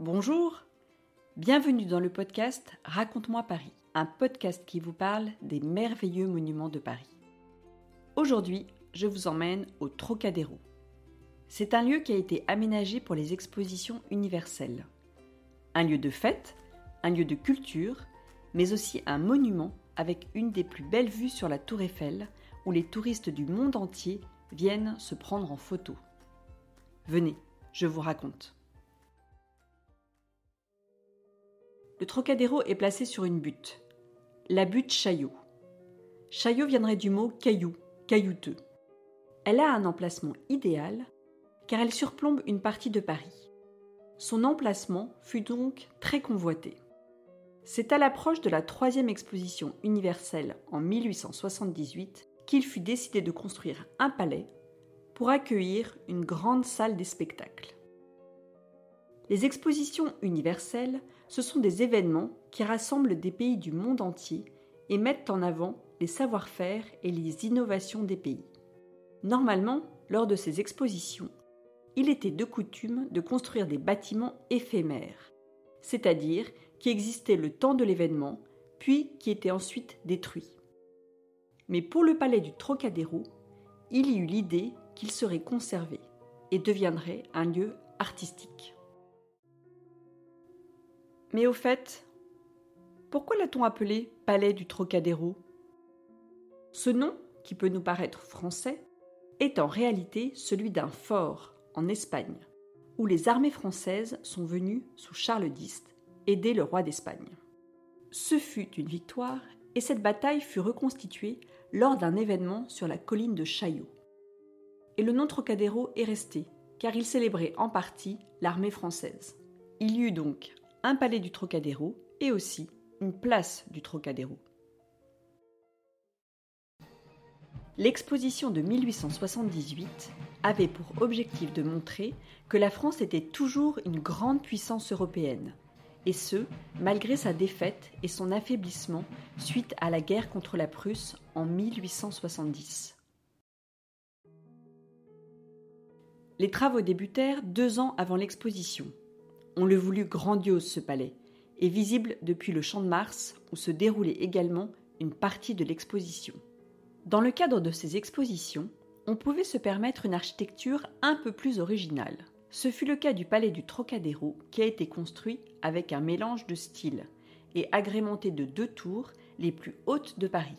Bonjour, bienvenue dans le podcast Raconte-moi Paris, un podcast qui vous parle des merveilleux monuments de Paris. Aujourd'hui, je vous emmène au Trocadéro. C'est un lieu qui a été aménagé pour les expositions universelles. Un lieu de fête, un lieu de culture, mais aussi un monument avec une des plus belles vues sur la tour Eiffel où les touristes du monde entier viennent se prendre en photo. Venez, je vous raconte. Le Trocadéro est placé sur une butte, la butte Chaillot. Chaillot viendrait du mot caillou, caillouteux. Elle a un emplacement idéal car elle surplombe une partie de Paris. Son emplacement fut donc très convoité. C'est à l'approche de la troisième exposition universelle en 1878 qu'il fut décidé de construire un palais pour accueillir une grande salle des spectacles. Les expositions universelles, ce sont des événements qui rassemblent des pays du monde entier et mettent en avant les savoir-faire et les innovations des pays. Normalement, lors de ces expositions, il était de coutume de construire des bâtiments éphémères, c'est-à-dire qui existaient le temps de l'événement, puis qui étaient ensuite détruits. Mais pour le palais du Trocadéro, il y eut l'idée qu'il serait conservé et deviendrait un lieu artistique. Mais au fait, pourquoi l'a-t-on appelé Palais du Trocadéro? Ce nom, qui peut nous paraître français, est en réalité celui d'un fort en Espagne, où les armées françaises sont venues sous Charles X aider le roi d'Espagne. Ce fut une victoire et cette bataille fut reconstituée lors d'un événement sur la colline de Chaillot. Et le nom Trocadéro est resté, car il célébrait en partie l'armée française. Il y eut donc un palais du Trocadéro et aussi une place du Trocadéro. L'exposition de 1878 avait pour objectif de montrer que la France était toujours une grande puissance européenne, et ce, malgré sa défaite et son affaiblissement suite à la guerre contre la Prusse en 1870. Les travaux débutèrent deux ans avant l'exposition. On le voulut grandiose ce palais, et visible depuis le Champ de Mars où se déroulait également une partie de l'exposition. Dans le cadre de ces expositions, on pouvait se permettre une architecture un peu plus originale. Ce fut le cas du palais du Trocadéro qui a été construit avec un mélange de styles et agrémenté de deux tours les plus hautes de Paris.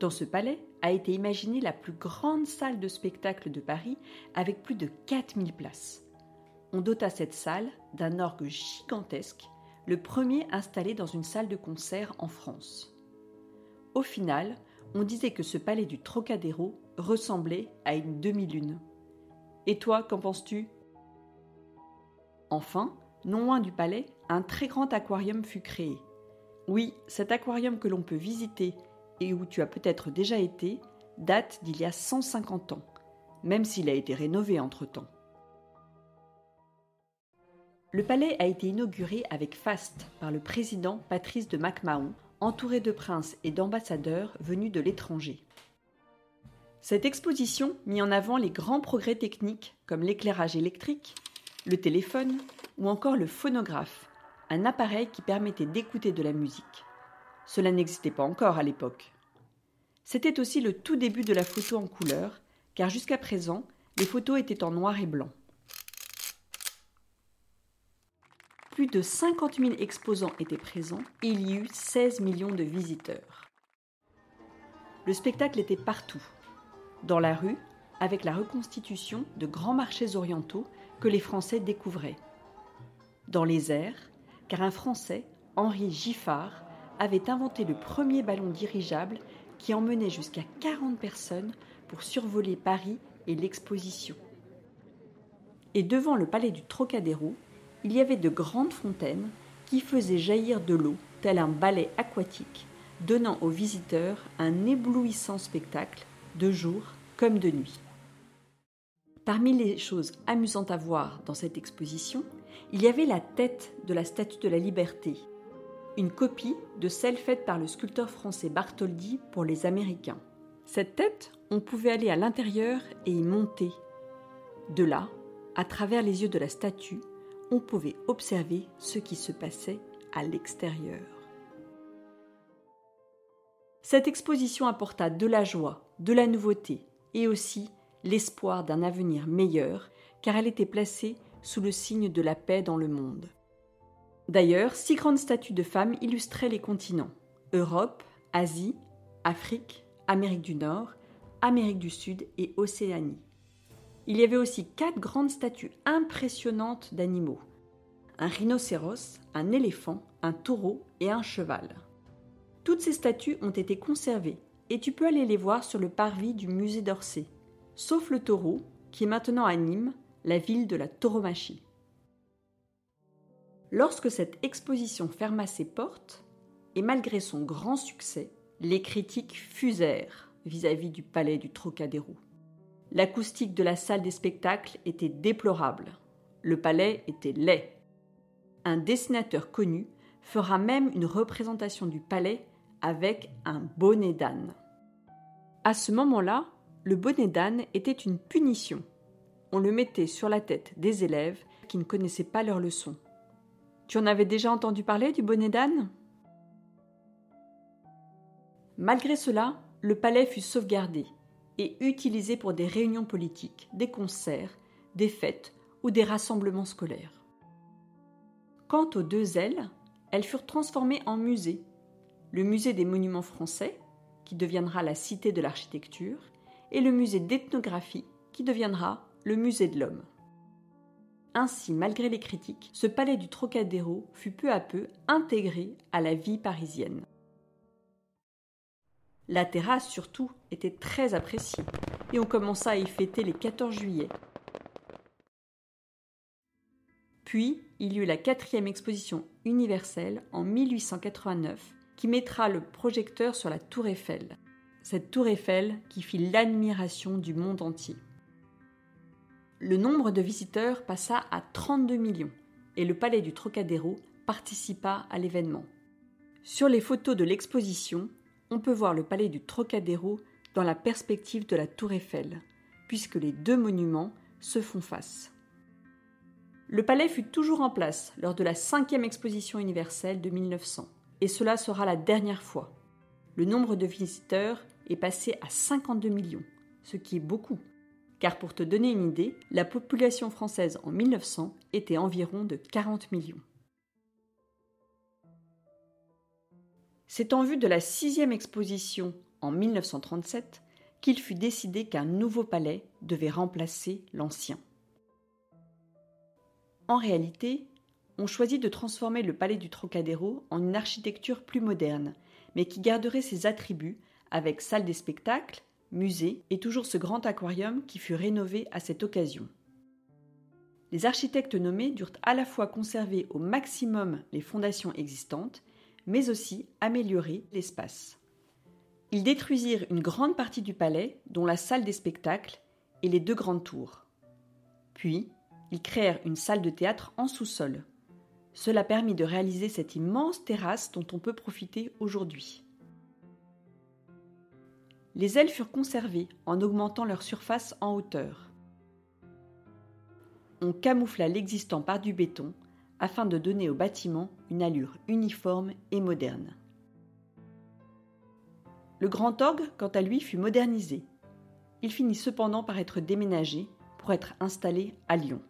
Dans ce palais a été imaginée la plus grande salle de spectacle de Paris avec plus de 4000 places on dota cette salle d'un orgue gigantesque, le premier installé dans une salle de concert en France. Au final, on disait que ce palais du Trocadéro ressemblait à une demi-lune. Et toi, qu'en penses-tu? Enfin, non loin du palais, un très grand aquarium fut créé. Oui, cet aquarium que l'on peut visiter et où tu as peut-être déjà été date d'il y a 150 ans, même s'il a été rénové entre-temps. Le palais a été inauguré avec faste par le président Patrice de MacMahon, entouré de princes et d'ambassadeurs venus de l'étranger. Cette exposition mit en avant les grands progrès techniques comme l'éclairage électrique, le téléphone ou encore le phonographe, un appareil qui permettait d'écouter de la musique. Cela n'existait pas encore à l'époque. C'était aussi le tout début de la photo en couleur, car jusqu'à présent, les photos étaient en noir et blanc. Plus de 50 000 exposants étaient présents et il y eut 16 millions de visiteurs. Le spectacle était partout. Dans la rue, avec la reconstitution de grands marchés orientaux que les Français découvraient. Dans les airs, car un Français, Henri Giffard, avait inventé le premier ballon dirigeable qui emmenait jusqu'à 40 personnes pour survoler Paris et l'exposition. Et devant le palais du Trocadéro, il y avait de grandes fontaines qui faisaient jaillir de l'eau tel un balai aquatique, donnant aux visiteurs un éblouissant spectacle de jour comme de nuit. Parmi les choses amusantes à voir dans cette exposition, il y avait la tête de la Statue de la Liberté, une copie de celle faite par le sculpteur français Bartholdi pour les Américains. Cette tête, on pouvait aller à l'intérieur et y monter. De là, à travers les yeux de la statue, on pouvait observer ce qui se passait à l'extérieur. Cette exposition apporta de la joie, de la nouveauté et aussi l'espoir d'un avenir meilleur, car elle était placée sous le signe de la paix dans le monde. D'ailleurs, six grandes statues de femmes illustraient les continents Europe, Asie, Afrique, Amérique du Nord, Amérique du Sud et Océanie. Il y avait aussi quatre grandes statues impressionnantes d'animaux un rhinocéros, un éléphant, un taureau et un cheval. Toutes ces statues ont été conservées et tu peux aller les voir sur le parvis du musée d'Orsay, sauf le taureau qui est maintenant à Nîmes, la ville de la tauromachie. Lorsque cette exposition ferma ses portes, et malgré son grand succès, les critiques fusèrent vis-à-vis du palais du Trocadéro. L'acoustique de la salle des spectacles était déplorable. Le palais était laid. Un dessinateur connu fera même une représentation du palais avec un bonnet d'âne. À ce moment-là, le bonnet d'âne était une punition. On le mettait sur la tête des élèves qui ne connaissaient pas leur leçon. Tu en avais déjà entendu parler du bonnet d'âne? Malgré cela, le palais fut sauvegardé et utilisé pour des réunions politiques, des concerts, des fêtes ou des rassemblements scolaires. Quant aux deux ailes, elles furent transformées en musées. Le musée des monuments français, qui deviendra la Cité de l'architecture, et le musée d'ethnographie, qui deviendra le musée de l'homme. Ainsi, malgré les critiques, ce palais du Trocadéro fut peu à peu intégré à la vie parisienne. La terrasse, surtout, était très appréciée, et on commença à y fêter les 14 juillet. Puis, il y eut la quatrième exposition universelle en 1889 qui mettra le projecteur sur la tour Eiffel. Cette tour Eiffel qui fit l'admiration du monde entier. Le nombre de visiteurs passa à 32 millions et le palais du Trocadéro participa à l'événement. Sur les photos de l'exposition, on peut voir le palais du Trocadéro dans la perspective de la tour Eiffel, puisque les deux monuments se font face. Le palais fut toujours en place lors de la cinquième exposition universelle de 1900, et cela sera la dernière fois. Le nombre de visiteurs est passé à 52 millions, ce qui est beaucoup, car pour te donner une idée, la population française en 1900 était environ de 40 millions. C'est en vue de la sixième exposition en 1937 qu'il fut décidé qu'un nouveau palais devait remplacer l'ancien. En réalité, on choisit de transformer le palais du Trocadéro en une architecture plus moderne, mais qui garderait ses attributs avec salle des spectacles, musée et toujours ce grand aquarium qui fut rénové à cette occasion. Les architectes nommés durent à la fois conserver au maximum les fondations existantes mais aussi améliorer l'espace. Ils détruisirent une grande partie du palais, dont la salle des spectacles et les deux grandes tours. Puis, ils créèrent une salle de théâtre en sous-sol. Cela permit de réaliser cette immense terrasse dont on peut profiter aujourd'hui. Les ailes furent conservées en augmentant leur surface en hauteur. On camoufla l'existant par du béton afin de donner au bâtiment une allure uniforme et moderne. Le grand orgue, quant à lui, fut modernisé. Il finit cependant par être déménagé pour être installé à Lyon.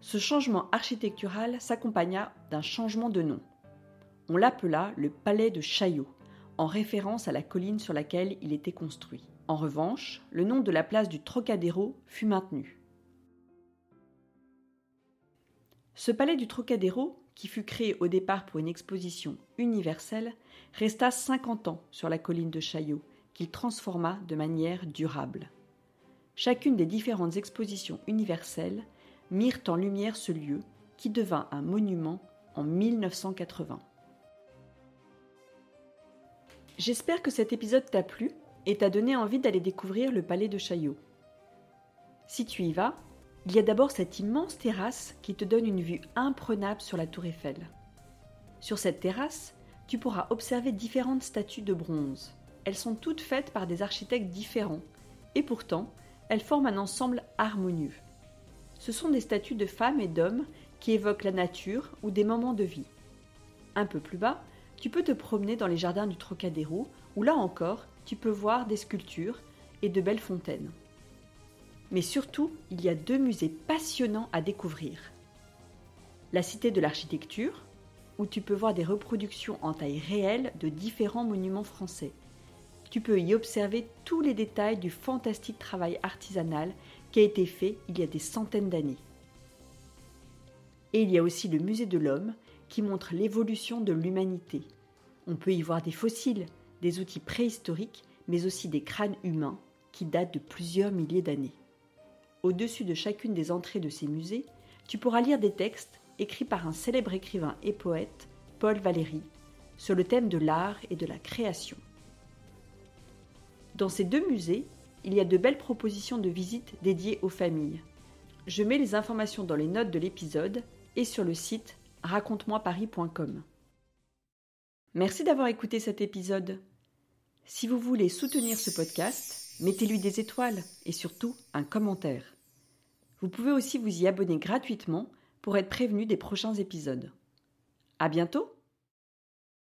Ce changement architectural s'accompagna d'un changement de nom. On l'appela le Palais de Chaillot, en référence à la colline sur laquelle il était construit. En revanche, le nom de la place du Trocadéro fut maintenu. Ce palais du Trocadéro, qui fut créé au départ pour une exposition universelle, resta 50 ans sur la colline de Chaillot, qu'il transforma de manière durable. Chacune des différentes expositions universelles mirent en lumière ce lieu qui devint un monument en 1980. J'espère que cet épisode t'a plu et t'a donné envie d'aller découvrir le palais de Chaillot. Si tu y vas, il y a d'abord cette immense terrasse qui te donne une vue imprenable sur la tour Eiffel. Sur cette terrasse, tu pourras observer différentes statues de bronze. Elles sont toutes faites par des architectes différents, et pourtant, elles forment un ensemble harmonieux. Ce sont des statues de femmes et d'hommes qui évoquent la nature ou des moments de vie. Un peu plus bas, tu peux te promener dans les jardins du Trocadéro, où là encore, tu peux voir des sculptures et de belles fontaines. Mais surtout, il y a deux musées passionnants à découvrir. La Cité de l'Architecture, où tu peux voir des reproductions en taille réelle de différents monuments français. Tu peux y observer tous les détails du fantastique travail artisanal qui a été fait il y a des centaines d'années. Et il y a aussi le musée de l'homme qui montre l'évolution de l'humanité. On peut y voir des fossiles, des outils préhistoriques, mais aussi des crânes humains qui datent de plusieurs milliers d'années. Au-dessus de chacune des entrées de ces musées, tu pourras lire des textes écrits par un célèbre écrivain et poète, Paul Valéry, sur le thème de l'art et de la création. Dans ces deux musées, il y a de belles propositions de visites dédiées aux familles. Je mets les informations dans les notes de l'épisode et sur le site raconte-moi-paris.com. Merci d'avoir écouté cet épisode. Si vous voulez soutenir ce podcast, mettez-lui des étoiles et surtout un commentaire. Vous pouvez aussi vous y abonner gratuitement pour être prévenu des prochains épisodes. À bientôt!